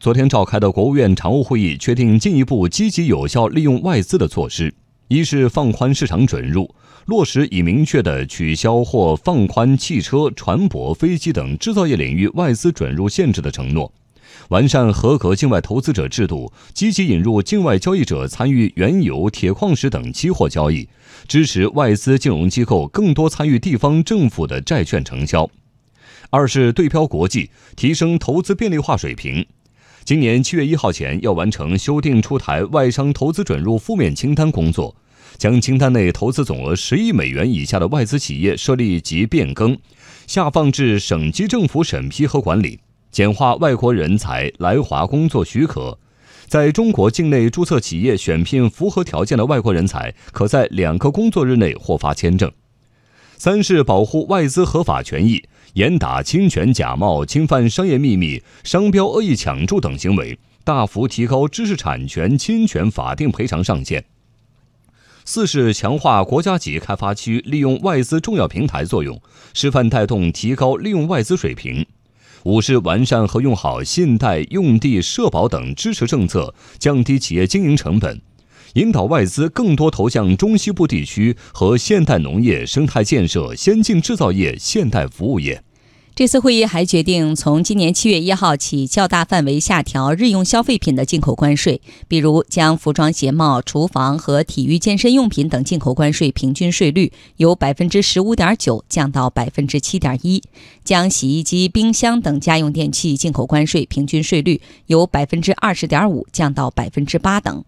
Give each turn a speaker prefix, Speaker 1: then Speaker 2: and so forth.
Speaker 1: 昨天召开的国务院常务会议确定进一步积极有效利用外资的措施：一是放宽市场准入，落实已明确的取消或放宽汽车、船舶、飞机等制造业领域外资准入限制的承诺；完善合格境外投资者制度，积极引入境外交易者参与原油、铁矿石等期货交易，支持外资金融机构更多参与地方政府的债券承销；二是对标国际，提升投资便利化水平。今年七月一号前要完成修订出台外商投资准入负面清单工作，将清单内投资总额十亿美元以下的外资企业设立及变更，下放至省级政府审批和管理，简化外国人才来华工作许可，在中国境内注册企业选聘符合条件的外国人才，可在两个工作日内获发签证。三是保护外资合法权益。严打侵权假冒、侵犯商业秘密、商标恶意抢注等行为，大幅提高知识产权侵权法定赔偿上限。四是强化国家级开发区利用外资重要平台作用，示范带动提高利用外资水平。五是完善和用好信贷、用地、社保等支持政策，降低企业经营成本。引导外资更多投向中西部地区和现代农业、生态建设、先进制造业、现代服务业。
Speaker 2: 这次会议还决定，从今年七月一号起，较大范围下调日用消费品的进口关税，比如将服装鞋帽、厨房和体育健身用品等进口关税平均税率由百分之十五点九降到百分之七点一，将洗衣机、冰箱等家用电器进口关税平均税率由百分之二十点五降到百分之八等。